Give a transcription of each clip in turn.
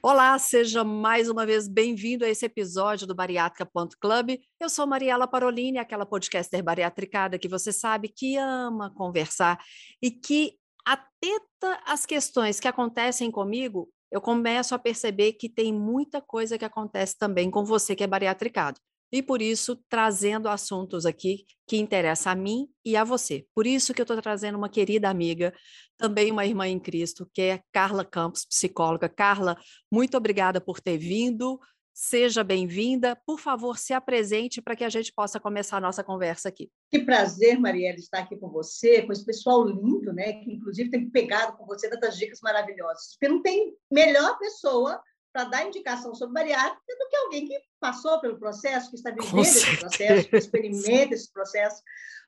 Olá, seja mais uma vez bem-vindo a esse episódio do Bariátrica.club. Eu sou Mariela Parolini, aquela podcaster bariatricada que você sabe que ama conversar e que, atenta às questões que acontecem comigo, eu começo a perceber que tem muita coisa que acontece também com você que é bariatricado e por isso trazendo assuntos aqui que interessam a mim e a você. Por isso que eu estou trazendo uma querida amiga, também uma irmã em Cristo, que é Carla Campos, psicóloga. Carla, muito obrigada por ter vindo. Seja bem-vinda. Por favor, se apresente para que a gente possa começar a nossa conversa aqui. Que prazer, Marielle, estar aqui com você, com esse pessoal lindo, né? Que inclusive tem pegado com você tantas dicas maravilhosas. Porque não tem melhor pessoa para dar indicação sobre bariátrica do que alguém que passou pelo processo, que está vivendo esse processo, que experimenta esse processo.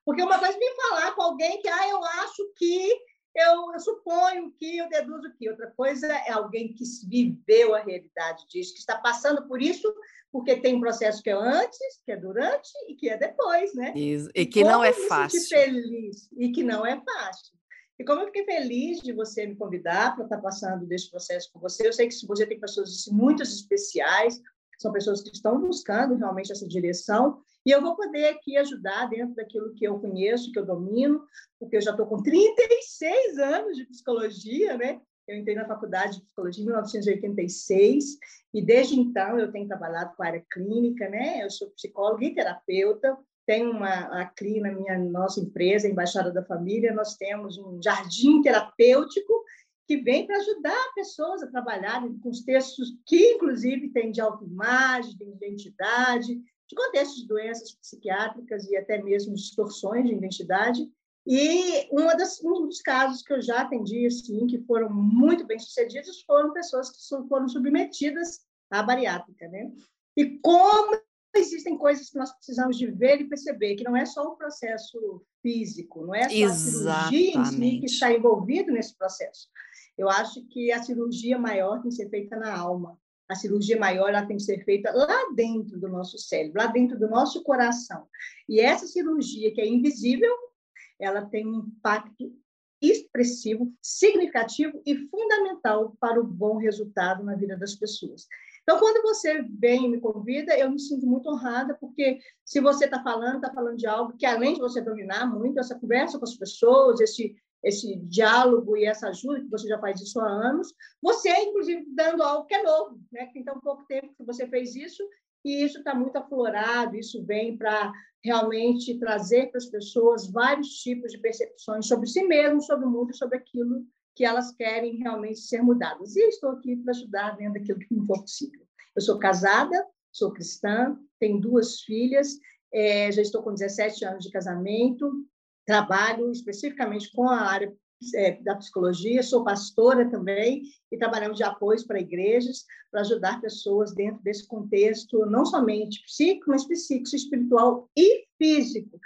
Porque uma coisa é me falar com alguém que, ah, eu acho que, eu, eu, suponho que, eu deduzo que. Outra coisa é alguém que viveu a realidade disso, que está passando por isso, porque tem um processo que é antes, que é durante e que é depois, né? Isso. E que não é fácil. feliz e que não é fácil. E como eu fiquei feliz de você me convidar para estar passando desse processo com você, eu sei que você tem pessoas muito especiais, são pessoas que estão buscando realmente essa direção, e eu vou poder aqui ajudar dentro daquilo que eu conheço, que eu domino, porque eu já estou com 36 anos de psicologia, né? Eu entrei na faculdade de psicologia em 1986 e desde então eu tenho trabalhado com a área clínica, né? Eu sou psicóloga e terapeuta, tem uma aqui na minha nossa empresa, Embaixada da Família, nós temos um jardim terapêutico que vem para ajudar pessoas a trabalharem com os textos que, inclusive, têm de autoimagem, de identidade, de contextos de doenças psiquiátricas e até mesmo distorções de identidade. E uma das, um dos casos que eu já atendi, assim, que foram muito bem sucedidos, foram pessoas que foram submetidas à bariátrica, né? E como existem coisas que nós precisamos de ver e perceber, que não é só o processo físico, não é só Exatamente. a cirurgia em si que está envolvido nesse processo. Eu acho que a cirurgia maior tem que ser feita na alma. A cirurgia maior ela tem que ser feita lá dentro do nosso cérebro, lá dentro do nosso coração. E essa cirurgia que é invisível, ela tem um impacto expressivo, significativo e fundamental para o bom resultado na vida das pessoas. Então, quando você vem e me convida, eu me sinto muito honrada, porque se você está falando, está falando de algo que, além de você dominar muito essa conversa com as pessoas, esse, esse diálogo e essa ajuda, que você já faz isso há anos, você, inclusive, dando algo que é novo, né? que tem tão pouco tempo que você fez isso, e isso está muito aflorado, isso vem para realmente trazer para as pessoas vários tipos de percepções sobre si mesmo, sobre o mundo sobre aquilo que elas querem realmente ser mudadas. E estou aqui para ajudar dentro daquilo que me for possível. Eu sou casada, sou cristã, tenho duas filhas, é, já estou com 17 anos de casamento, trabalho especificamente com a área é, da psicologia, sou pastora também e trabalhamos de apoio para igrejas, para ajudar pessoas dentro desse contexto, não somente psíquico, mas psíquico, espiritual e físico,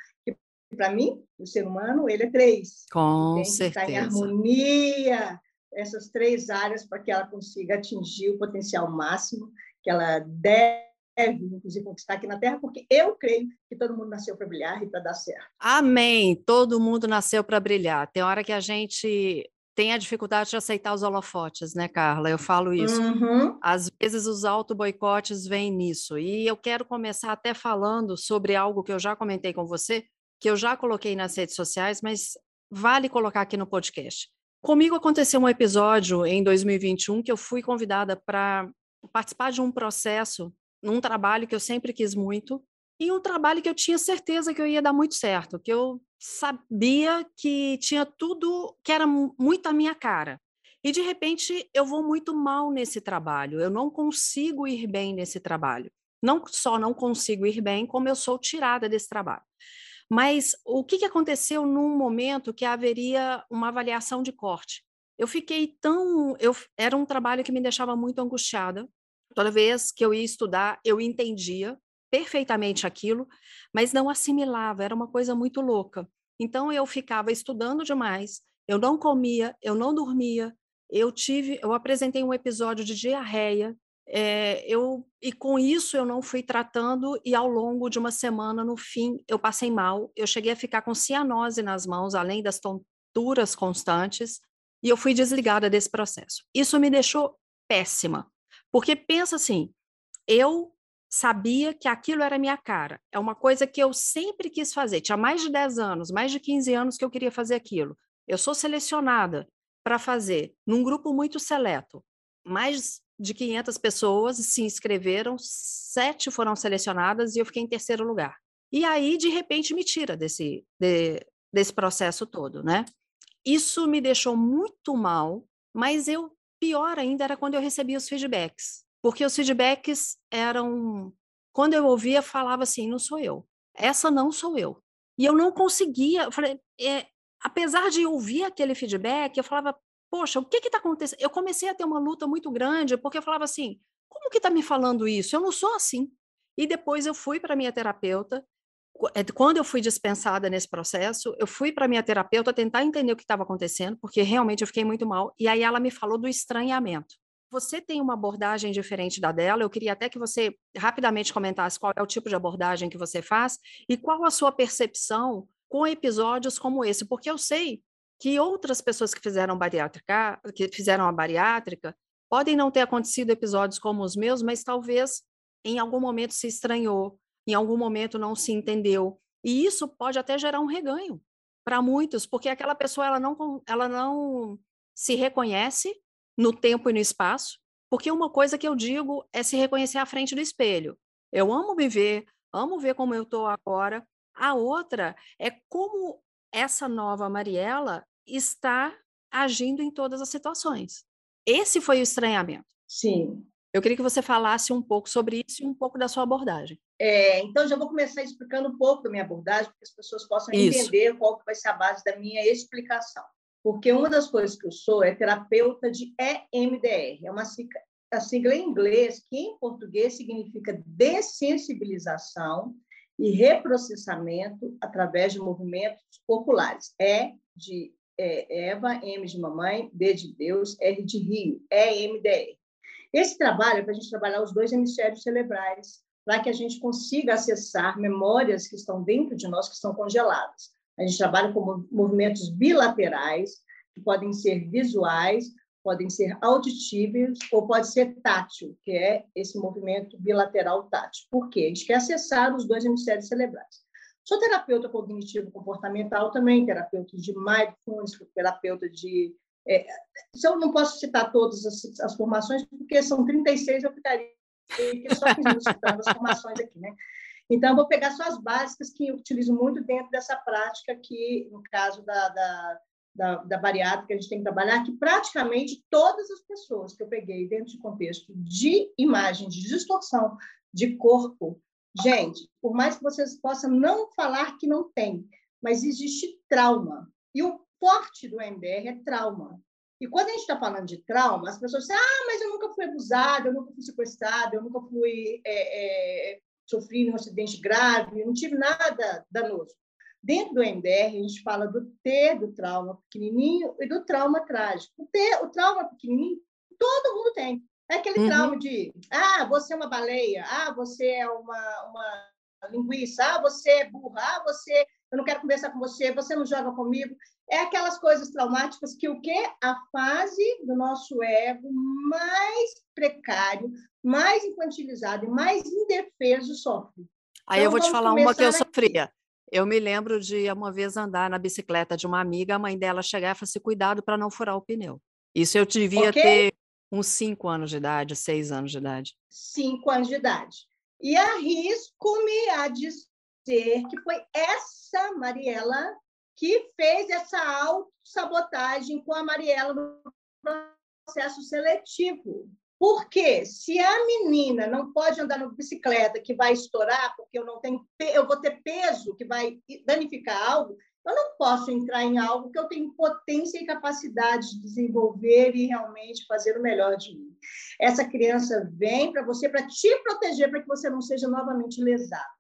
para mim, o ser humano, ele é três. Com tem certeza. Estar em harmonia essas três áreas para que ela consiga atingir o potencial máximo que ela deve inclusive conquistar aqui na Terra, porque eu creio que todo mundo nasceu para brilhar e para dar certo. Amém. Todo mundo nasceu para brilhar. Tem hora que a gente tem a dificuldade de aceitar os holofotes, né, Carla? Eu falo isso. Uhum. Às vezes os auto-boicotes vêm nisso. E eu quero começar até falando sobre algo que eu já comentei com você, que eu já coloquei nas redes sociais, mas vale colocar aqui no podcast. Comigo aconteceu um episódio em 2021 que eu fui convidada para participar de um processo, num trabalho que eu sempre quis muito, e um trabalho que eu tinha certeza que eu ia dar muito certo, que eu sabia que tinha tudo que era muito a minha cara. E de repente eu vou muito mal nesse trabalho, eu não consigo ir bem nesse trabalho. Não só não consigo ir bem, como eu sou tirada desse trabalho. Mas o que, que aconteceu num momento que haveria uma avaliação de corte? Eu fiquei tão. Eu, era um trabalho que me deixava muito angustiada, Toda vez que eu ia estudar, eu entendia perfeitamente aquilo, mas não assimilava, era uma coisa muito louca. Então eu ficava estudando demais, eu não comia, eu não dormia, eu tive, eu apresentei um episódio de diarreia, é, eu e com isso eu não fui tratando e ao longo de uma semana no fim eu passei mal, eu cheguei a ficar com cianose nas mãos, além das tonturas constantes, e eu fui desligada desse processo. Isso me deixou péssima, porque pensa assim, eu sabia que aquilo era minha cara. É uma coisa que eu sempre quis fazer. Tinha mais de 10 anos, mais de 15 anos que eu queria fazer aquilo. Eu sou selecionada para fazer num grupo muito seleto. Mais de 500 pessoas se inscreveram, sete foram selecionadas e eu fiquei em terceiro lugar. E aí, de repente, me tira desse, de, desse processo todo, né? Isso me deixou muito mal, mas eu pior ainda era quando eu recebia os feedbacks porque os feedbacks eram. Quando eu ouvia, falava assim: não sou eu, essa não sou eu. E eu não conseguia, eu falei, é, apesar de ouvir aquele feedback, eu falava, poxa, o que está acontecendo? Eu comecei a ter uma luta muito grande, porque eu falava assim: como que está me falando isso? Eu não sou assim. E depois eu fui para minha terapeuta. É, quando eu fui dispensada nesse processo, eu fui para minha terapeuta tentar entender o que estava acontecendo, porque realmente eu fiquei muito mal. E aí ela me falou do estranhamento você tem uma abordagem diferente da dela. Eu queria até que você rapidamente comentasse qual é o tipo de abordagem que você faz e qual a sua percepção com episódios como esse, porque eu sei que outras pessoas que fizeram bariátrica, que fizeram a bariátrica, podem não ter acontecido episódios como os meus, mas talvez em algum momento se estranhou, em algum momento não se entendeu. E isso pode até gerar um reganho para muitos, porque aquela pessoa ela não, ela não se reconhece no tempo e no espaço, porque uma coisa que eu digo é se reconhecer à frente do espelho. Eu amo me ver, amo ver como eu estou agora. A outra é como essa nova Mariela está agindo em todas as situações. Esse foi o estranhamento. Sim. Eu queria que você falasse um pouco sobre isso e um pouco da sua abordagem. É, então, já vou começar explicando um pouco da minha abordagem, para que as pessoas possam isso. entender qual que vai ser a base da minha explicação porque uma das coisas que eu sou é terapeuta de EMDR, é uma sigla, a sigla em inglês, que em português significa dessensibilização e reprocessamento através de movimentos populares. E de é, Eva, M de mamãe, D de Deus, R de Rio, EMDR. Esse trabalho é para a gente trabalhar os dois hemisférios cerebrais, para que a gente consiga acessar memórias que estão dentro de nós, que estão congeladas. A gente trabalha com movimentos bilaterais, que podem ser visuais, podem ser auditivos ou pode ser tátil, que é esse movimento bilateral tátil. Por quê? A gente quer acessar os dois hemisférios cerebrais. Sou terapeuta cognitivo comportamental também, terapeuta de mindfulness, terapeuta de. É, se eu não posso citar todas as, as, formações, porque são 36, eu ficaria só citando as formações aqui, né? Então, vou pegar só as básicas que eu utilizo muito dentro dessa prática que, no caso da, da, da, da bariátrica, a gente tem que trabalhar, que praticamente todas as pessoas que eu peguei dentro de contexto de imagem, de distorção de corpo, gente, por mais que vocês possam não falar que não tem, mas existe trauma. E o forte do MDR é trauma. E quando a gente está falando de trauma, as pessoas dizem, ah, mas eu nunca fui abusada, eu nunca fui sequestrada, eu nunca fui é, é, um acidente grave, não tive nada danoso. Dentro do MDR, a gente fala do T, do trauma pequenininho, e do trauma trágico. O T, o trauma pequenininho, todo mundo tem. É aquele uhum. trauma de, ah, você é uma baleia, ah, você é uma, uma linguiça, ah, você é burra, ah, você, eu não quero conversar com você, você não joga comigo. É aquelas coisas traumáticas que o quê? A fase do nosso ego mais precário, mais infantilizado e mais indefeso sofre. Aí então, eu vou te falar uma que eu sofria. Eu me lembro de uma vez andar na bicicleta de uma amiga, a mãe dela chegar e falar assim, cuidado para não furar o pneu. Isso eu devia okay? ter uns cinco anos de idade, seis anos de idade. Cinco anos de idade. E arrisco-me a dizer que foi essa Mariela que fez essa autossabotagem com a Mariela no processo seletivo. Porque se a menina não pode andar na bicicleta que vai estourar, porque eu não tenho, eu vou ter peso que vai danificar algo, eu não posso entrar em algo que eu tenho potência e capacidade de desenvolver e realmente fazer o melhor de mim. Essa criança vem para você para te proteger, para que você não seja novamente lesado.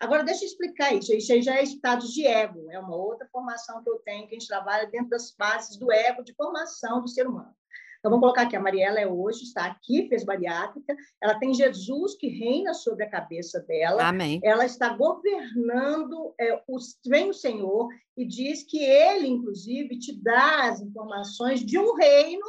Agora, deixa eu explicar isso. Isso aí já é estado de ego, é uma outra formação que eu tenho, que a gente trabalha dentro das bases do ego, de formação do ser humano. Então, vamos colocar aqui, a Mariela é hoje, está aqui, fez bariátrica, ela tem Jesus que reina sobre a cabeça dela. Amém. Ela está governando, é, o, vem o Senhor e diz que ele, inclusive, te dá as informações de um reino,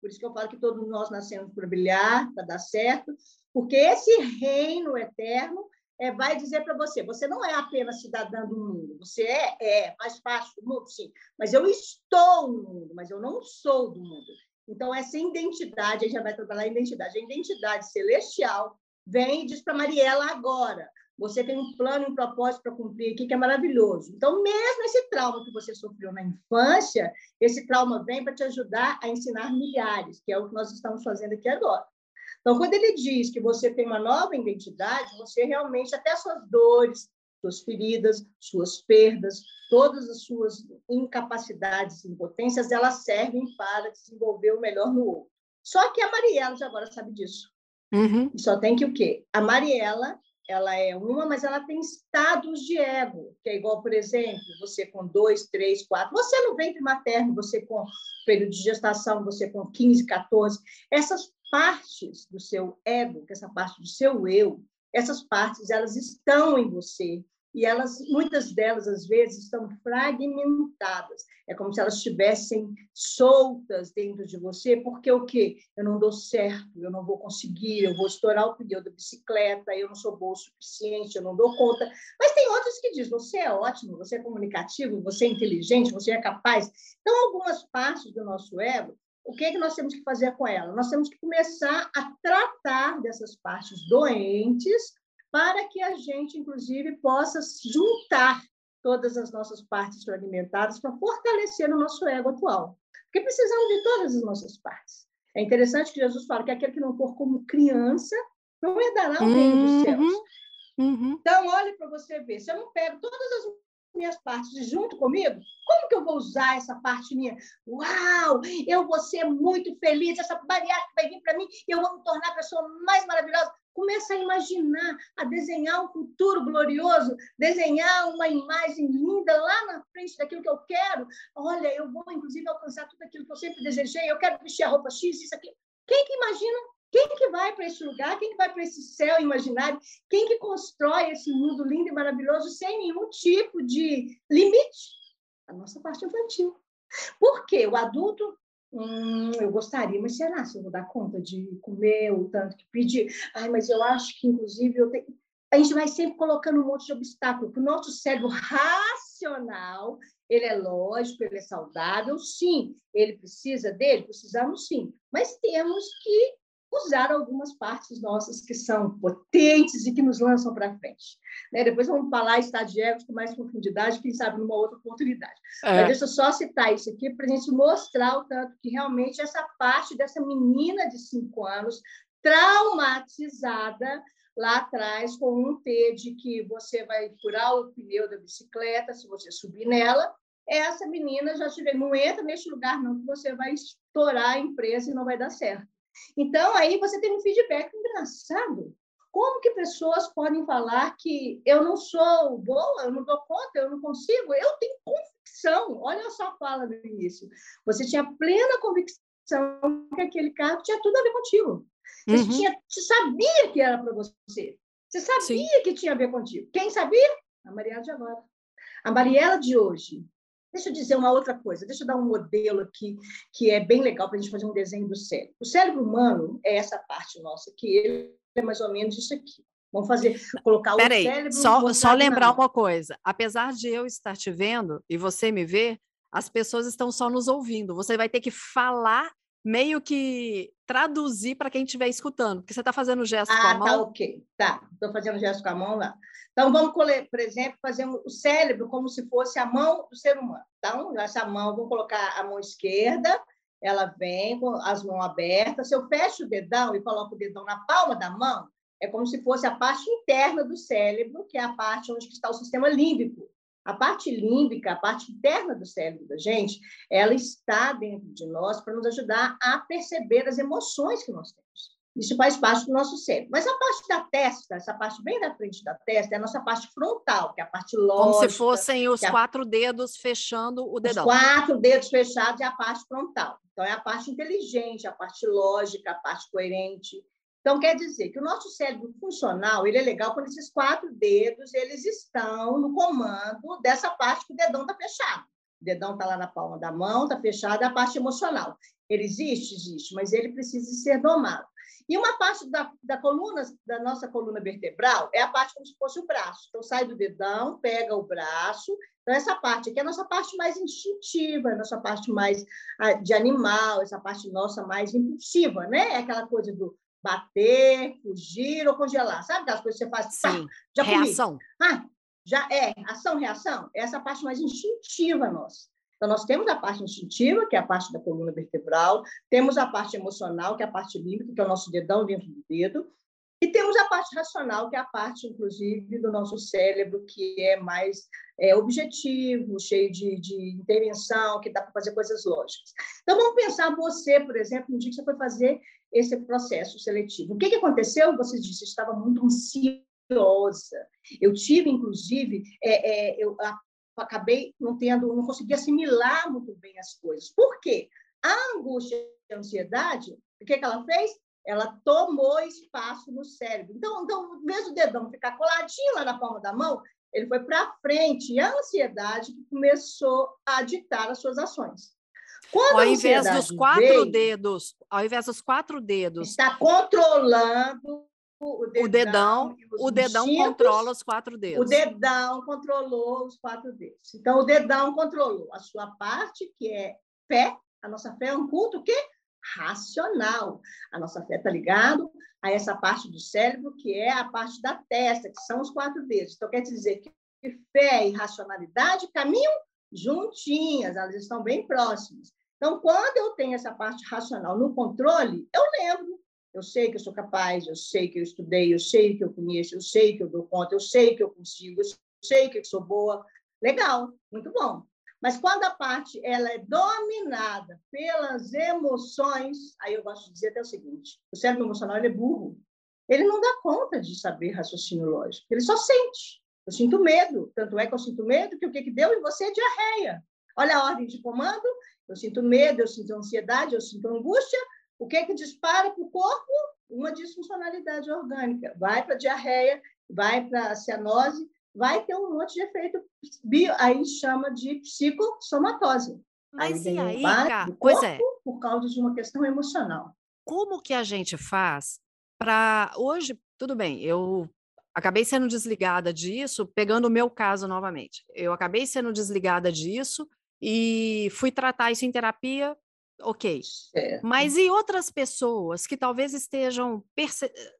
por isso que eu falo que todos nós nascemos para brilhar, para dar certo, porque esse reino eterno é, vai dizer para você: você não é apenas cidadã do mundo, você é, é, faz parte do mundo, sim, mas eu estou no mundo, mas eu não sou do mundo. Então, essa identidade, a gente já vai trabalhar a identidade, a identidade celestial vem e diz para Mariela agora: você tem um plano, um propósito para cumprir aqui que é maravilhoso. Então, mesmo esse trauma que você sofreu na infância, esse trauma vem para te ajudar a ensinar milhares, que é o que nós estamos fazendo aqui agora. Então, quando ele diz que você tem uma nova identidade, você realmente, até suas dores, suas feridas, suas perdas, todas as suas incapacidades e impotências, elas servem para desenvolver o melhor no outro. Só que a Mariela já agora sabe disso. Uhum. Só tem que o quê? A Mariela, ela é uma, mas ela tem estados de ego, que é igual, por exemplo, você com dois, três, quatro, você no ventre materno, você com período de gestação, você com 15, 14, essas partes do seu ego, que essa parte do seu eu, essas partes elas estão em você e elas muitas delas às vezes estão fragmentadas. É como se elas estivessem soltas dentro de você porque o que eu não dou certo eu não vou conseguir eu vou estourar o pneu da bicicleta eu não sou boa o suficiente eu não dou conta. Mas tem outras que diz você é ótimo você é comunicativo você é inteligente você é capaz. Então algumas partes do nosso ego o que, é que nós temos que fazer com ela? Nós temos que começar a tratar dessas partes doentes para que a gente, inclusive, possa juntar todas as nossas partes fragmentadas para fortalecer o nosso ego atual. Porque precisamos de todas as nossas partes. É interessante que Jesus fala que aquele que não for como criança não herdará o reino dos céus. Uhum. Uhum. Então, olhe para você ver. Se eu não pego todas as minhas partes junto comigo, como que eu vou usar essa parte minha? Uau, eu vou ser muito feliz, essa bariátrica vai vir para mim e eu vou me tornar a pessoa mais maravilhosa. Começa a imaginar, a desenhar um futuro glorioso, desenhar uma imagem linda lá na frente daquilo que eu quero. Olha, eu vou, inclusive, alcançar tudo aquilo que eu sempre desejei. Eu quero vestir a roupa X, isso aqui. Quem que imagina? Quem que vai para esse lugar? Quem que vai para esse céu imaginário? Quem que constrói esse mundo lindo e maravilhoso sem nenhum tipo de limite? A nossa parte infantil. Por quê? O adulto Hum, eu gostaria, mas será se eu vou dar conta de comer o tanto que pedir? Ai, mas eu acho que, inclusive, eu tenho... a gente vai sempre colocando um monte de obstáculo, o nosso cérebro racional, ele é lógico, ele é saudável, sim. Ele precisa dele? Precisamos sim. Mas temos que usar algumas partes nossas que são potentes e que nos lançam para frente. Né? Depois vamos falar ego com mais profundidade, quem sabe numa outra oportunidade. É. Mas deixa eu só citar isso aqui para a gente mostrar o tanto que realmente essa parte dessa menina de cinco anos traumatizada lá atrás com um T de que você vai furar o pneu da bicicleta se você subir nela, essa menina já tiver, não entra neste lugar não que você vai estourar a empresa e não vai dar certo. Então, aí você tem um feedback engraçado. Como que pessoas podem falar que eu não sou boa, eu não dou conta, eu não consigo? Eu tenho convicção. Olha só a fala do início. Você tinha plena convicção que aquele carro tinha tudo a ver contigo. Você, uhum. tinha, você sabia que era para você. Você sabia Sim. que tinha a ver contigo. Quem sabia? A Mariela de agora. A Mariela de hoje Deixa eu dizer uma outra coisa, deixa eu dar um modelo aqui que é bem legal para a gente fazer um desenho do cérebro. O cérebro humano é essa parte nossa, que ele é mais ou menos isso aqui. Vamos fazer, colocar o Peraí, cérebro... Só, só lembrar uma coisa, apesar de eu estar te vendo e você me ver, as pessoas estão só nos ouvindo. Você vai ter que falar meio que traduzir para quem estiver escutando, porque você está fazendo gesto ah, com a mão. Ah, tá, ok. Tá, estou fazendo gesto com a mão lá. Então, vamos, por exemplo, fazer o cérebro como se fosse a mão do ser humano. Então, essa mão, vamos colocar a mão esquerda ela vem com as mãos abertas. Se eu fecho o dedão e coloco o dedão na palma da mão, é como se fosse a parte interna do cérebro, que é a parte onde está o sistema límbico. A parte límbica, a parte interna do cérebro da gente, ela está dentro de nós para nos ajudar a perceber as emoções que nós temos. Isso faz parte do nosso cérebro. Mas a parte da testa, essa parte bem da frente da testa, é a nossa parte frontal, que é a parte lógica. Como se fossem os quatro dedos fechando o dedão. Os quatro dedos fechados é a parte frontal. Então, é a parte inteligente, a parte lógica, a parte coerente. Então, quer dizer que o nosso cérebro funcional ele é legal quando esses quatro dedos eles estão no comando dessa parte que o dedão está fechado. O dedão está lá na palma da mão, está fechado, é a parte emocional. Ele existe? Existe, mas ele precisa ser domado. E uma parte da, da coluna, da nossa coluna vertebral, é a parte como se fosse o braço. Então, sai do dedão, pega o braço. Então, essa parte aqui é a nossa parte mais instintiva, a nossa parte mais ah, de animal, essa parte nossa mais impulsiva, né? É aquela coisa do bater, fugir ou congelar. Sabe aquelas coisas que você faz? Sim, pá, já reação. Ah, já é ação, reação? É essa parte mais instintiva nossa. Então, nós temos a parte instintiva, que é a parte da coluna vertebral, temos a parte emocional, que é a parte límbica, que é o nosso dedão dentro do dedo, e temos a parte racional, que é a parte, inclusive, do nosso cérebro, que é mais é, objetivo, cheio de, de intervenção, que dá para fazer coisas lógicas. Então, vamos pensar você, por exemplo, no dia que você foi fazer esse processo seletivo. O que, que aconteceu? Você disse, estava muito ansiosa. Eu tive, inclusive, é, é, eu acabei não tendo, não consegui assimilar muito bem as coisas. Por quê? A angústia e a ansiedade, o que, que ela fez? Ela tomou espaço no cérebro. Então, então, mesmo o dedão ficar coladinho lá na palma da mão, ele foi para frente. E a ansiedade começou a ditar as suas ações. Quando ao invés dos quatro dedos, ao invés dos quatro dedos. Está controlando o dedão, o dedão, o dedão controla os quatro dedos. O dedão controlou os quatro dedos. Então, o dedão controlou a sua parte, que é fé. A nossa fé é um culto que racional. A nossa fé está ligado a essa parte do cérebro, que é a parte da testa, que são os quatro dedos. Então, quer dizer que fé e racionalidade caminham juntinhas, elas estão bem próximas. Então, quando eu tenho essa parte racional no controle, eu lembro. Eu sei que eu sou capaz, eu sei que eu estudei, eu sei que eu conheço, eu sei que eu dou conta, eu sei que eu consigo, eu sei que eu sou boa. Legal, muito bom. Mas quando a parte ela é dominada pelas emoções, aí eu gosto de dizer até o seguinte: o cérebro emocional é burro. Ele não dá conta de saber raciocínio lógico, ele só sente. Eu sinto medo, tanto é que eu sinto medo que o que, que deu em você é diarreia. Olha a ordem de comando, eu sinto medo, eu sinto ansiedade, eu sinto angústia. O que, que dispara para o corpo? Uma disfuncionalidade orgânica. Vai para diarreia, vai para cianose, vai ter um monte de efeito bio, aí chama de psicossomatose. Mas aí e aí, cara? Pois é. Por causa de uma questão emocional. Como que a gente faz para hoje? Tudo bem, eu acabei sendo desligada disso, pegando o meu caso novamente. Eu acabei sendo desligada disso e fui tratar isso em terapia, ok. Mas e outras pessoas que talvez estejam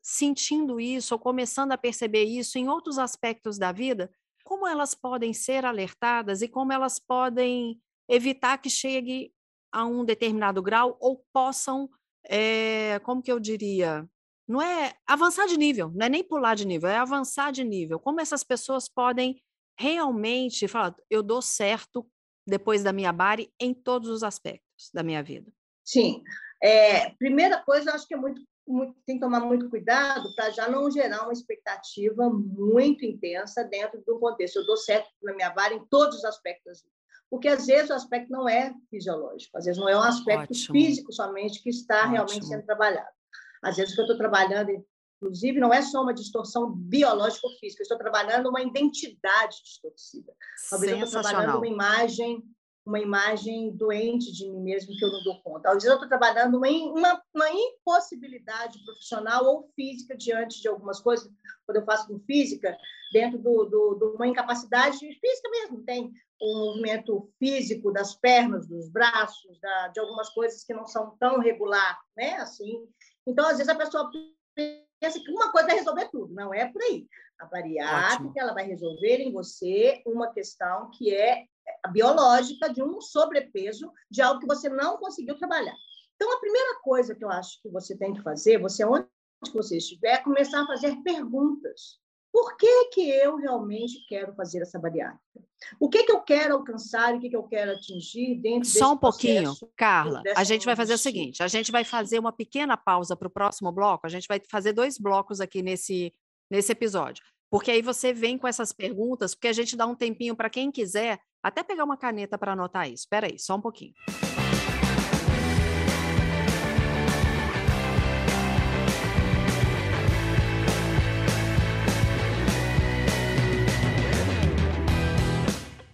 sentindo isso ou começando a perceber isso em outros aspectos da vida, como elas podem ser alertadas e como elas podem evitar que chegue a um determinado grau ou possam, é, como que eu diria, não é avançar de nível, não é nem pular de nível, é avançar de nível. Como essas pessoas podem realmente falar, eu dou certo depois da minha bari em todos os aspectos da minha vida? Sim. É, primeira coisa, eu acho que é muito, muito tem que tomar muito cuidado para já não gerar uma expectativa muito intensa dentro do contexto. Eu dou certo na minha vara em todos os aspectos porque às vezes o aspecto não é fisiológico, às vezes não é um aspecto Ótimo. físico somente que está Ótimo. realmente sendo trabalhado. Às vezes o que eu estou trabalhando Inclusive, não é só uma distorção biológica ou física, eu estou trabalhando uma identidade distorcida. Talvez eu estou trabalhando uma imagem, uma imagem doente de mim mesmo que eu não dou conta. Talvez eu estou trabalhando uma, uma, uma, impossibilidade profissional ou física diante de algumas coisas. Quando eu faço com física, dentro de uma incapacidade física mesmo, tem um movimento físico das pernas, dos braços, da, de algumas coisas que não são tão regular, né? Assim, então às vezes a pessoa pensa que uma coisa vai resolver tudo. Não é por aí. A bariátrica ela vai resolver em você uma questão que é biológica de um sobrepeso, de algo que você não conseguiu trabalhar. Então, a primeira coisa que eu acho que você tem que fazer, você onde você estiver, é começar a fazer perguntas. Por que, que eu realmente quero fazer essa bariátrica? O que, que eu quero alcançar e o que, que eu quero atingir dentro Só um pouquinho, Carla. A gente vai fazer o seguinte: a gente vai fazer uma pequena pausa para o próximo bloco. A gente vai fazer dois blocos aqui nesse, nesse episódio. Porque aí você vem com essas perguntas, porque a gente dá um tempinho para quem quiser até pegar uma caneta para anotar isso. Espera aí, só um pouquinho.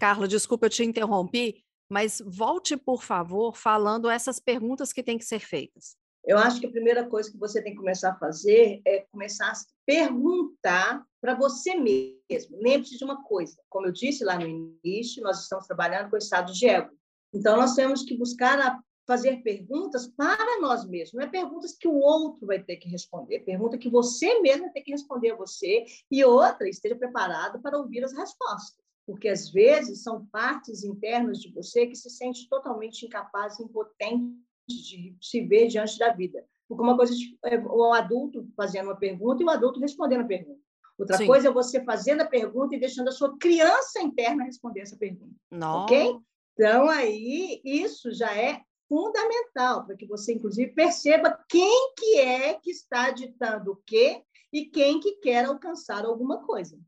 Carla, desculpa, eu te interrompi, mas volte, por favor, falando essas perguntas que têm que ser feitas. Eu acho que a primeira coisa que você tem que começar a fazer é começar a perguntar para você mesmo. Lembre-se de uma coisa, como eu disse lá no início, nós estamos trabalhando com o estado de ego. Então, nós temos que buscar fazer perguntas para nós mesmos, não é perguntas que o outro vai ter que responder, é pergunta que você mesmo vai ter que responder a você e outra esteja preparado para ouvir as respostas porque às vezes são partes internas de você que se sente totalmente incapaz, impotente de se ver diante da vida. Porque uma coisa é o adulto fazendo uma pergunta e o adulto respondendo a pergunta. Outra Sim. coisa é você fazendo a pergunta e deixando a sua criança interna responder essa pergunta. Não. Ok? Então, aí, isso já é fundamental para que você, inclusive, perceba quem que é que está ditando o quê e quem que quer alcançar alguma coisa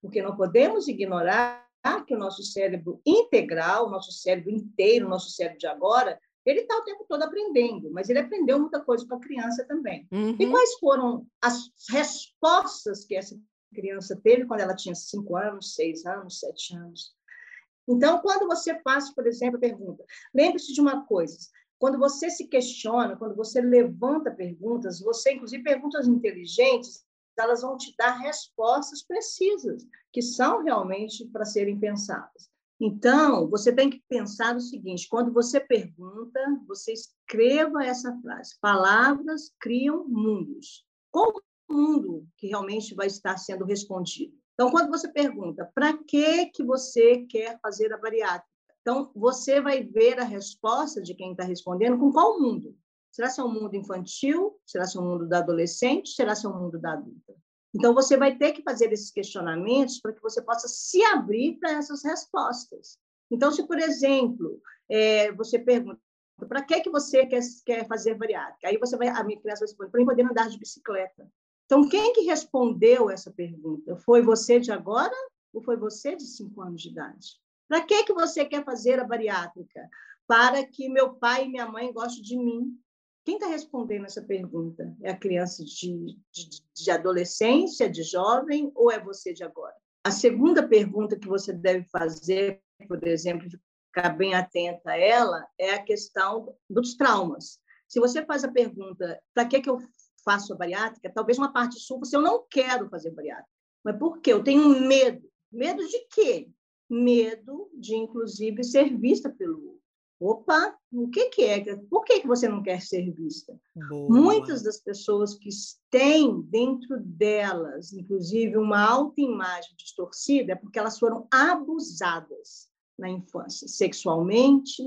porque não podemos ignorar que o nosso cérebro integral, o nosso cérebro inteiro, o nosso cérebro de agora, ele está o tempo todo aprendendo, mas ele aprendeu muita coisa com a criança também. Uhum. E quais foram as respostas que essa criança teve quando ela tinha cinco anos, seis anos, sete anos? Então, quando você faz, por exemplo, a pergunta, lembre-se de uma coisa: quando você se questiona, quando você levanta perguntas, você, inclusive, perguntas inteligentes, elas vão te dar respostas precisas, que são realmente para serem pensadas. Então, você tem que pensar o seguinte: quando você pergunta, você escreva essa frase: palavras criam mundos. Qual o mundo que realmente vai estar sendo respondido? Então, quando você pergunta, para que, que você quer fazer a bariátrica? Então, você vai ver a resposta de quem está respondendo com qual mundo? Será se um mundo infantil? Será se um mundo da adolescente? Será se um mundo da adulta? Então, você vai ter que fazer esses questionamentos para que você possa se abrir para essas respostas. Então, se, por exemplo, é, você pergunta, para que, que você quer, quer fazer bariátrica? Aí você vai, a minha criança vai responder, para poder andar de bicicleta. Então, quem que respondeu essa pergunta? Foi você de agora ou foi você de cinco anos de idade? Para que, que você quer fazer a bariátrica? Para que meu pai e minha mãe gostem de mim, quem está respondendo essa pergunta? É a criança de, de, de, adolescência, de jovem, ou é você de agora? A segunda pergunta que você deve fazer, por exemplo, ficar bem atenta a ela, é a questão dos traumas. Se você faz a pergunta, para que, que eu faço a bariátrica? Talvez uma parte sua, você eu não quero fazer bariátrica. Mas por quê? Eu tenho medo. Medo de quê? Medo de, inclusive, ser vista pelo Opa, o que, que é? Por que, que você não quer ser vista? Boa. Muitas das pessoas que têm dentro delas, inclusive, uma autoimagem distorcida, é porque elas foram abusadas na infância, sexualmente,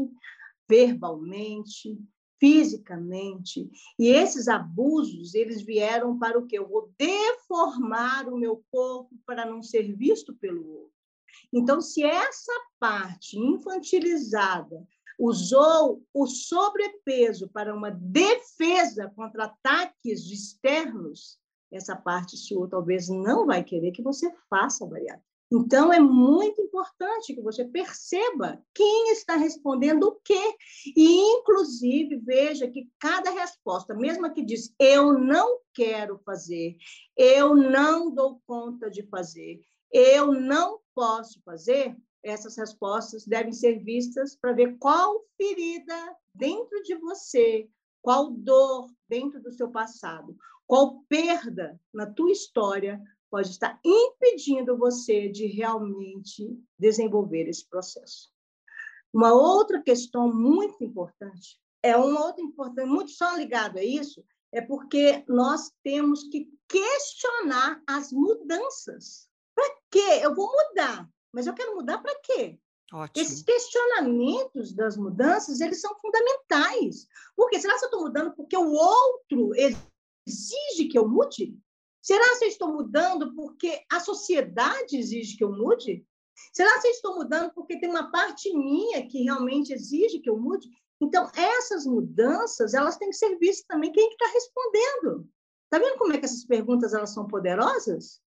verbalmente, fisicamente. E esses abusos, eles vieram para o quê? Eu vou deformar o meu corpo para não ser visto pelo outro. Então, se essa parte infantilizada usou o sobrepeso para uma defesa contra ataques externos, essa parte sua talvez não vai querer que você faça a bariátrica. Então, é muito importante que você perceba quem está respondendo o quê. E, inclusive, veja que cada resposta, mesmo que diz eu não quero fazer, eu não dou conta de fazer, eu não posso fazer, essas respostas devem ser vistas para ver qual ferida dentro de você, qual dor dentro do seu passado, qual perda na tua história pode estar impedindo você de realmente desenvolver esse processo. Uma outra questão muito importante, é uma outra importante, muito só ligado a isso, é porque nós temos que questionar as mudanças. Para quê? Eu vou mudar. Mas eu quero mudar para quê? Ótimo. Esses questionamentos das mudanças, eles são fundamentais. Porque será que eu estou mudando porque o outro exige que eu mude? Será que eu estou mudando porque a sociedade exige que eu mude? Será que eu estou mudando porque tem uma parte minha que realmente exige que eu mude? Então, essas mudanças, elas têm que ser vistas também quem está respondendo. Está vendo como é que essas perguntas elas são poderosas?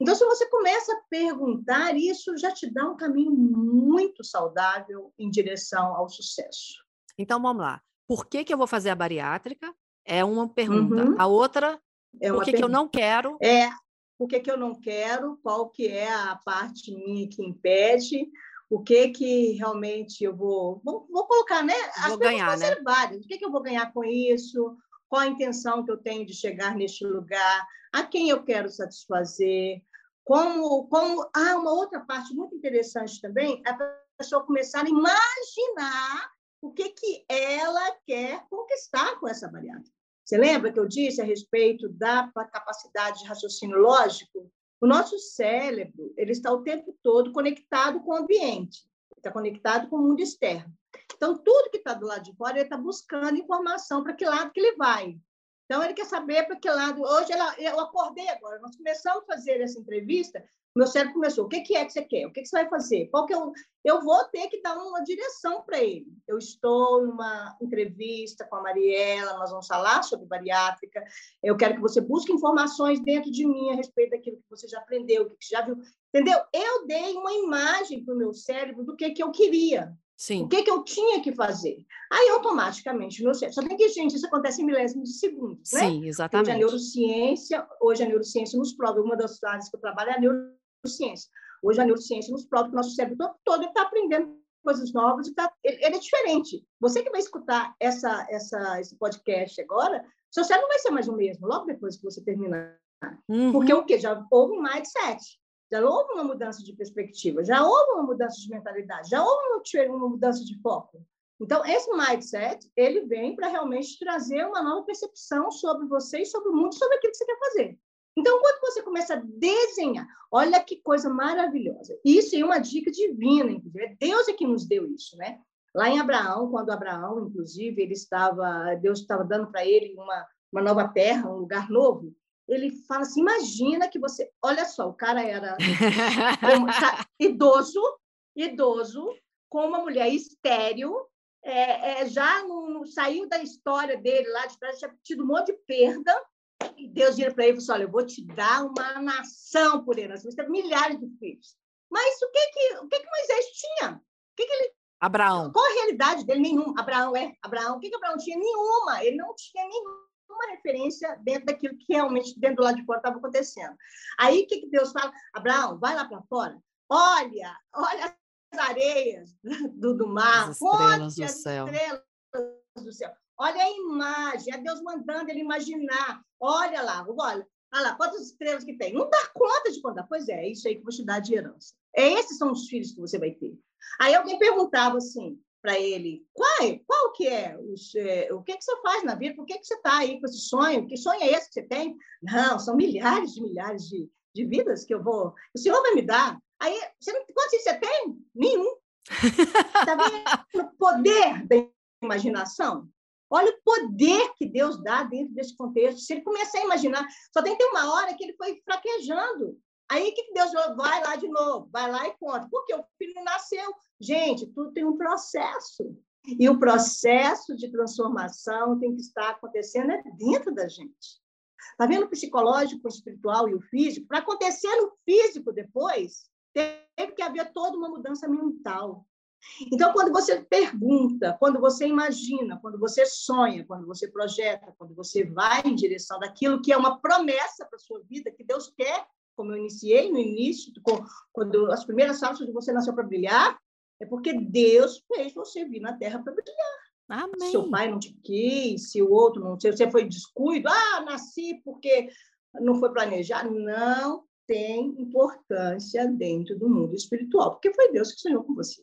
Então, se você começa a perguntar, isso já te dá um caminho muito saudável em direção ao sucesso. Então, vamos lá. Por que, que eu vou fazer a bariátrica? É uma pergunta. Uhum. A outra, é por que, que eu não quero? É, por que, que eu não quero? Qual que é a parte minha que impede? O que que realmente eu vou... Vou, vou colocar, né? As vou ganhar, né? várias. O que, que eu vou ganhar com isso? Qual a intenção que eu tenho de chegar neste lugar? a quem eu quero satisfazer, como, como ah, uma outra parte muito interessante também é a pessoa começar a imaginar o que, que ela quer conquistar com essa variável. Você lembra que eu disse a respeito da capacidade de raciocínio lógico? O nosso cérebro ele está o tempo todo conectado com o ambiente, está conectado com o mundo externo. Então, tudo que está do lado de fora, ele está buscando informação para que lado que ele vai. Então, ele quer saber para que lado. Hoje, ela, eu acordei agora, nós começamos a fazer essa entrevista. Meu cérebro começou: o que, que é que você quer? O que, que você vai fazer? Qual que eu, eu vou ter que dar uma direção para ele. Eu estou numa entrevista com a Mariela, nós vamos falar sobre bariátrica. Eu quero que você busque informações dentro de mim a respeito daquilo que você já aprendeu, que você já viu. Entendeu? Eu dei uma imagem para o meu cérebro do que, que eu queria. Sim. O que, que eu tinha que fazer? Aí, automaticamente, meu cérebro. Só tem que, gente, isso acontece em milésimos de segundos, né? Sim, exatamente. Hoje a neurociência, hoje a neurociência nos prova, uma das áreas que eu trabalho é a neurociência. Hoje a neurociência nos prova que o nosso cérebro todo, está aprendendo coisas novas e tá, ele, ele, é diferente. Você que vai escutar essa, essa, esse podcast agora, seu cérebro não vai ser mais o mesmo, logo depois que você terminar. Uhum. Porque o quê? Já houve um mindset já houve uma mudança de perspectiva, já houve uma mudança de mentalidade, já houve uma mudança de foco. Então, esse mindset, ele vem para realmente trazer uma nova percepção sobre você e sobre o mundo, sobre aquilo que você quer fazer. Então, quando você começa a desenhar, olha que coisa maravilhosa. Isso é uma dica divina, inclusive. É Deus é que nos deu isso, né? Lá em Abraão, quando Abraão, inclusive, ele estava, Deus estava dando para ele uma, uma nova terra, um lugar novo, ele fala assim: imagina que você. Olha só, o cara era idoso, idoso, com uma mulher estéreo, é, é, já no, saiu da história dele lá de trás, tinha tido um monte de perda. E Deus vira para ele e falou assim: Olha, eu vou te dar uma nação por herança, você tem milhares de filhos. Mas o que que, o que, que Moisés tinha? O que, que ele Abraão. Qual a realidade dele? Nenhum. Abraão é. Abraão. O que, que Abraão tinha? Nenhuma. Ele não tinha nenhuma uma referência dentro daquilo que realmente dentro do lado de fora estava acontecendo. Aí o que, que Deus fala? Abraão, vai lá para fora, olha, olha as areias do, do mar, as estrelas do as céu. estrelas do céu. Olha a imagem, é Deus mandando ele imaginar. Olha lá, olha, olha lá, quantas estrelas que tem. Não dá conta de contar. Pois é, é isso aí que eu vou te dar de herança. É, esses são os filhos que você vai ter. Aí alguém perguntava assim, para ele, qual, qual que é, os, é, o que, que você faz na vida, por que, que você está aí com esse sonho, que sonho é esse que você tem? Não, são milhares de milhares de, de vidas que eu vou, o Senhor vai me dar. Aí, você não, quantos você tem? Nenhum. Está vendo o poder da imaginação? Olha o poder que Deus dá dentro desse contexto. Se ele começar a imaginar, só tem que ter uma hora que ele foi fraquejando. Aí que Deus vai lá de novo, vai lá e conta. Porque o filho nasceu. Gente, tudo tem um processo. E o processo de transformação tem que estar acontecendo é dentro da gente. Está vendo o psicológico, o espiritual e o físico? Para acontecer no físico depois, teve que haver toda uma mudança mental. Então, quando você pergunta, quando você imagina, quando você sonha, quando você projeta, quando você vai em direção daquilo que é uma promessa para sua vida, que Deus quer como eu iniciei no início, quando as primeiras falas de você nasceu para brilhar, é porque Deus fez você vir na Terra para brilhar. Amém. Seu pai não te quis, se o outro não, se você foi descuido, ah, nasci porque não foi planejado, não tem importância dentro do mundo espiritual, porque foi Deus que sonhou com você.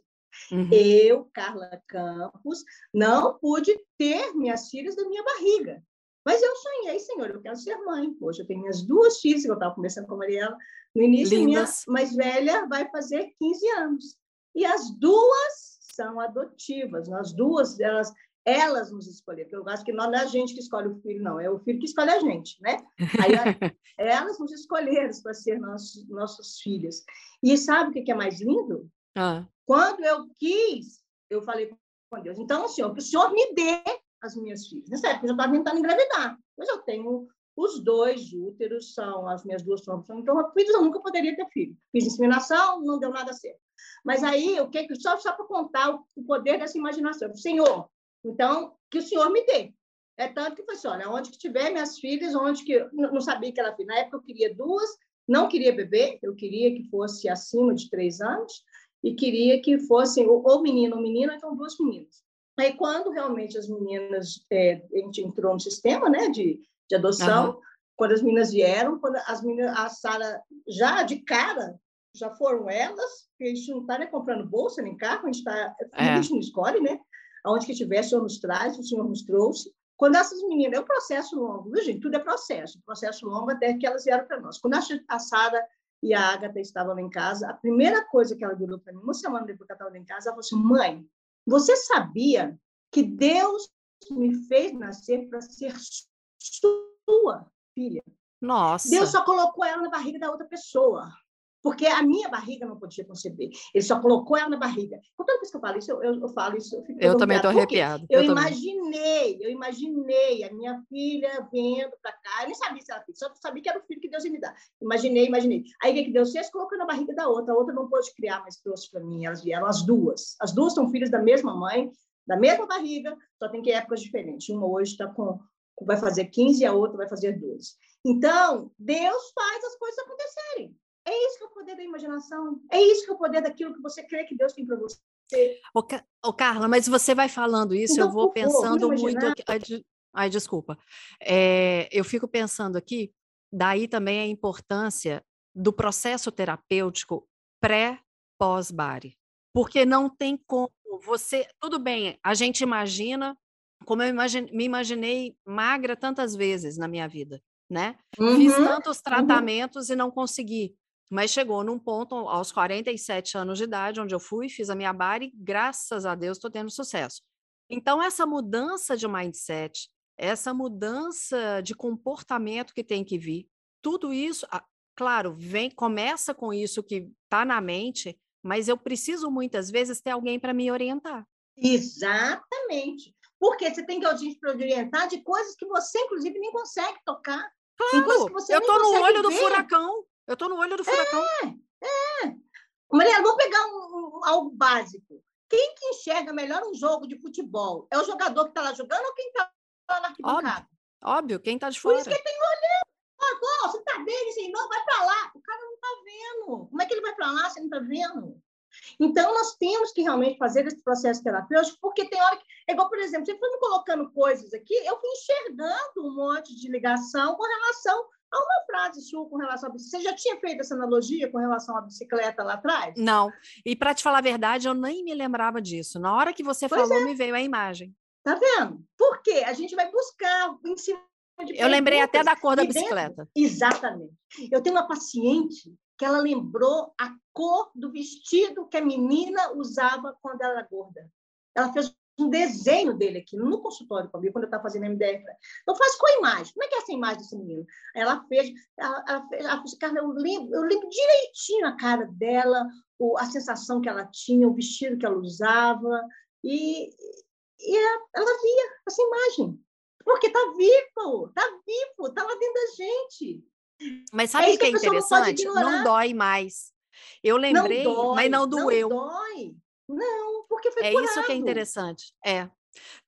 Uhum. Eu, Carla Campos, não pude ter minhas filhas da minha barriga. Mas eu sonhei, Senhor, eu quero ser mãe. Hoje eu tenho minhas duas filhas, eu estava conversando com a Mariela no início, Lindas. minha mais velha vai fazer 15 anos. e as duas são adotivas. Nós duas, elas, elas nos escolheram. Eu acho que não é a gente que escolhe o filho, não, é o filho que escolhe a gente, né? Aí, elas nos escolheram para ser nossos, nossos filhos. E sabe o que é mais lindo? Ah. Quando eu quis, eu falei com Deus, então, Senhor, que o Senhor me dê as minhas filhas. Nessa época eu já estava tentando engravidar, mas eu tenho os dois úteros, são as minhas duas trombas. Então, filhos eu nunca poderia ter filho. Fiz inseminação, não deu nada certo. Mas aí, o que só, só para contar o poder dessa imaginação. Senhor, então, que o Senhor me dê. É tanto que foi assim, olha, onde que tiver minhas filhas, onde que... Não sabia que era filha. Na época, eu queria duas, não queria bebê, eu queria que fosse acima de três anos, e queria que fossem ou menino ou menina, então duas meninas. Aí, quando realmente as meninas, é, a gente entrou no sistema né, de, de adoção, uhum. quando as meninas vieram, quando as meninas, a Sara, já de cara, já foram elas, porque a gente não está né, comprando bolsa nem carro, a gente está, é. a gente não escolhe, né? Aonde que tiver, o Senhor nos traz, o Senhor nos trouxe. Quando essas meninas, é um processo longo, viu, gente? Tudo é processo, processo longo até que elas vieram para nós. Quando a Sara e a Agatha estavam lá em casa, a primeira coisa que ela virou para mim, uma semana depois que ela estava lá em casa, ela falou assim: mãe, você sabia que Deus me fez nascer para ser sua filha? Nossa. Deus só colocou ela na barriga da outra pessoa porque a minha barriga não podia conceber. Ele só colocou ela na barriga. Toda vez que eu falo isso, eu, eu, eu falo isso. Eu, eu também estou arrepiado. Eu, eu imaginei, eu imaginei a minha filha vindo para cá. Eu nem sabia se era filha, só sabia que era o filho que Deus ia me dar. Imaginei, imaginei. Aí o que Deus fez? Colocou na barriga da outra. A outra não pôde criar, mas trouxe para mim. Elas vieram as duas. As duas são filhas da mesma mãe, da mesma barriga, só tem que épocas diferentes. Uma hoje está com vai fazer 15 e a outra vai fazer 12. Então, Deus faz as coisas acontecerem. É isso que é o poder da imaginação. É isso que é o poder daquilo que você crê que Deus tem para você. Ô, ô, Carla, mas você vai falando isso, então, eu vou pensando muito. Aqui, ai, ai, desculpa. É, eu fico pensando aqui, daí também a importância do processo terapêutico pré-pós-bari. Porque não tem como você. Tudo bem, a gente imagina, como eu imagine, me imaginei magra tantas vezes na minha vida, né? Uhum, Fiz tantos uhum. tratamentos uhum. e não consegui. Mas chegou num ponto, aos 47 anos de idade, onde eu fui, fiz a minha bar e, graças a Deus, estou tendo sucesso. Então, essa mudança de mindset, essa mudança de comportamento que tem que vir, tudo isso, claro, vem, começa com isso que está na mente, mas eu preciso muitas vezes ter alguém para me orientar. Exatamente. Porque você tem que alguém para orientar de coisas que você, inclusive, nem consegue tocar. Claro, eu estou no olho ver. do furacão. Eu estou no olho do furacão. É, é. Maria, vou pegar um, um, algo básico. Quem que enxerga melhor um jogo de futebol? É o jogador que está lá jogando ou quem está lá na arquibancada? Óbvio, óbvio, quem está de fora. Por isso que ele tem olhando. Oh, você está bem, assim, não, vai para lá. O cara não está vendo. Como é que ele vai para lá se não está vendo? Então, nós temos que realmente fazer esse processo terapêutico, porque tem hora que. É igual, por exemplo, você foi me colocando coisas aqui, eu fui enxergando um monte de ligação com relação Há uma frase sua com relação à bicicleta. Você já tinha feito essa analogia com relação à bicicleta lá atrás? Não. E para te falar a verdade, eu nem me lembrava disso. Na hora que você pois falou, é. me veio a imagem. Tá vendo? Por quê? A gente vai buscar em cima de Eu lembrei até da cor da bicicleta. Dentro. Exatamente. Eu tenho uma paciente que ela lembrou a cor do vestido que a menina usava quando ela era gorda. Ela fez um desenho dele aqui no consultório comigo, quando eu estava fazendo MDR. Eu faço com a imagem. Como é que é essa imagem desse menino? Ela fez, ela, ela fez, ela fez cara, eu lembro, eu lembro direitinho a cara dela, o, a sensação que ela tinha, o vestido que ela usava, e, e ela via essa imagem. Porque está vivo, está vivo, está lá dentro da gente. Mas sabe é o que é interessante? Não, não, dói mais. Eu lembrei, não dói, mas não doeu. Não dói. Não, porque foi É curado. isso que é interessante. É.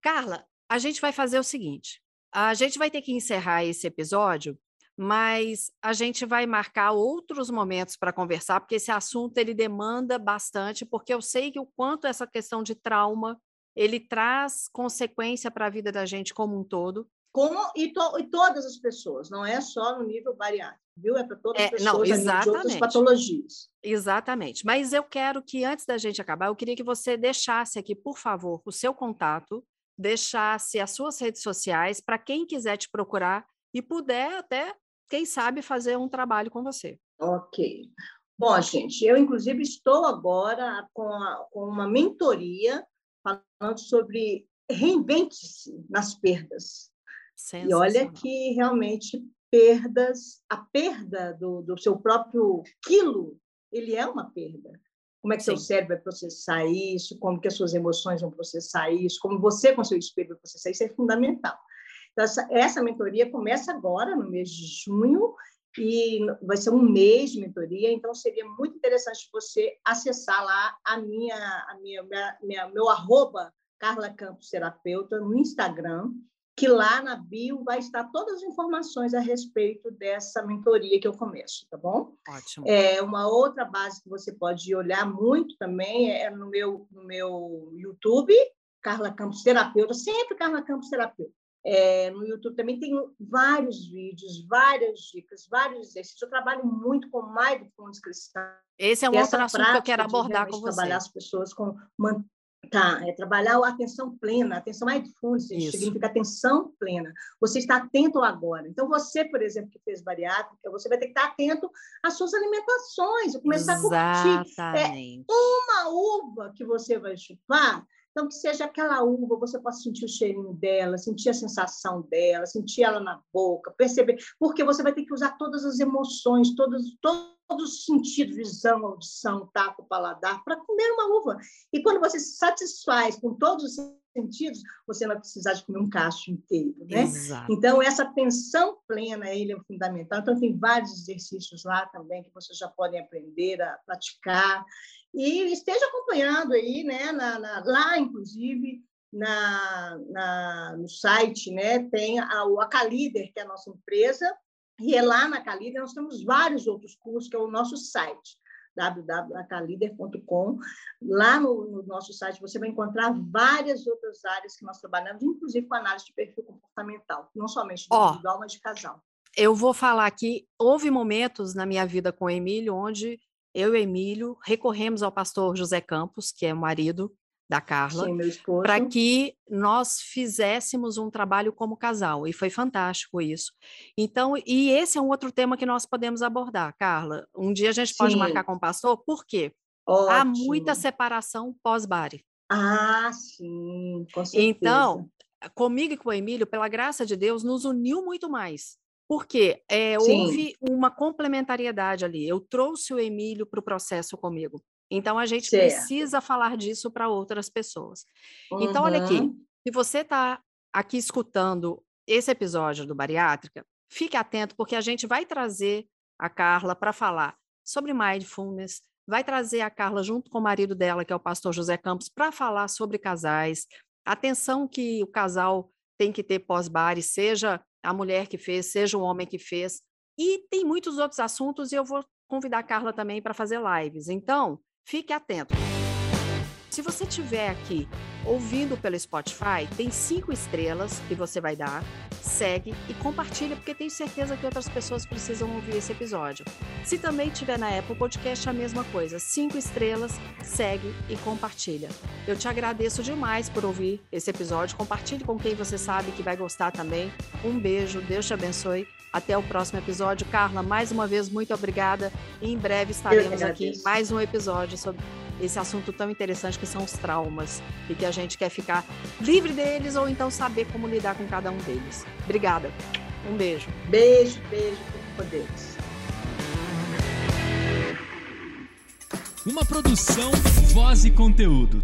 Carla, a gente vai fazer o seguinte: a gente vai ter que encerrar esse episódio, mas a gente vai marcar outros momentos para conversar, porque esse assunto ele demanda bastante, porque eu sei que o quanto essa questão de trauma ele traz consequência para a vida da gente como um todo. Como e, to, e todas as pessoas, não é só no nível bariátrico viu? É para todas as é, pessoas, não, exatamente. de outras patologias. Exatamente. Mas eu quero que, antes da gente acabar, eu queria que você deixasse aqui, por favor, o seu contato, deixasse as suas redes sociais para quem quiser te procurar e puder até, quem sabe, fazer um trabalho com você. Ok. Bom, gente, eu inclusive estou agora com, a, com uma mentoria falando sobre reinvente-se nas perdas. E olha que realmente perdas, a perda do, do seu próprio quilo, ele é uma perda. Como é que Sim. seu cérebro vai processar isso? Como que as suas emoções vão processar isso? Como você com seu espelho vai processar isso? É fundamental. Então, essa, essa mentoria começa agora, no mês de junho, e vai ser um mês de mentoria, então seria muito interessante você acessar lá a minha, a minha, minha, minha meu arroba Carla Campos Terapeuta no Instagram, que lá na bio vai estar todas as informações a respeito dessa mentoria que eu começo, tá bom? Ótimo. É, uma outra base que você pode olhar muito também é no meu, no meu YouTube, Carla Campos Terapeuta, sempre Carla Campos Terapeuta. É, no YouTube também tem vários vídeos, várias dicas, vários exercícios. Eu trabalho muito com mindfulness cristão. Esse é um outro assunto que eu quero abordar com você. Trabalhar as pessoas com Tá, é trabalhar a atenção plena. Atenção mindfulness significa atenção plena. Você está atento agora. Então, você, por exemplo, que fez bariátrica, você vai ter que estar atento às suas alimentações, começar Exatamente. a curtir. É uma uva que você vai chupar, então, que seja aquela uva, você possa sentir o cheirinho dela, sentir a sensação dela, sentir ela na boca, perceber, porque você vai ter que usar todas as emoções, todos, todos os sentidos, visão, audição, tato, paladar, para comer uma uva. E quando você se satisfaz com todos os sentidos, você não vai precisar de comer um cacho inteiro, né? Exato. Então, essa atenção plena, ele é fundamental. Então, tem vários exercícios lá também que vocês já podem aprender a praticar. E esteja acompanhando aí, né? Na, na, lá, inclusive, na, na, no site, né? Tem a, o Acalider, que é a nossa empresa, e é lá na Acalider nós temos vários outros cursos, que é o nosso site www.acalider.com. Lá no, no, nosso site você vai encontrar várias outras áreas que nós trabalhamos, inclusive com análise de perfil comportamental, não somente de individual, oh, mas de casal. Eu vou falar aqui, houve momentos na minha vida com o Emílio onde eu e Emílio recorremos ao pastor José Campos, que é o marido da Carla, para que nós fizéssemos um trabalho como casal, e foi fantástico isso. Então, e esse é um outro tema que nós podemos abordar, Carla. Um dia a gente pode sim. marcar com o pastor, por quê? Ótimo. Há muita separação pós-bari. Ah, sim, com certeza. Então, comigo e com o Emílio, pela graça de Deus, nos uniu muito mais. Porque é, houve uma complementariedade ali. Eu trouxe o Emílio para o processo comigo. Então, a gente certo. precisa falar disso para outras pessoas. Uhum. Então, olha aqui, se você está aqui escutando esse episódio do Bariátrica, fique atento, porque a gente vai trazer a Carla para falar sobre mindfulness, vai trazer a Carla junto com o marido dela, que é o pastor José Campos, para falar sobre casais, atenção que o casal tem que ter pós-bari, seja a mulher que fez, seja o homem que fez. E tem muitos outros assuntos e eu vou convidar a Carla também para fazer lives. Então, fique atento. Se você estiver aqui ouvindo pelo Spotify, tem cinco estrelas que você vai dar, segue e compartilha, porque tenho certeza que outras pessoas precisam ouvir esse episódio. Se também tiver na Apple Podcast, a mesma coisa. Cinco estrelas, segue e compartilha. Eu te agradeço demais por ouvir esse episódio. Compartilhe com quem você sabe que vai gostar também. Um beijo, Deus te abençoe. Até o próximo episódio. Carla, mais uma vez, muito obrigada. E em breve estaremos aqui mais um episódio sobre esse assunto tão interessante que são os traumas e que a gente quer ficar livre deles ou então saber como lidar com cada um deles. Obrigada. Um beijo. Beijo, beijo, por Deus. Uma produção, voz e conteúdo.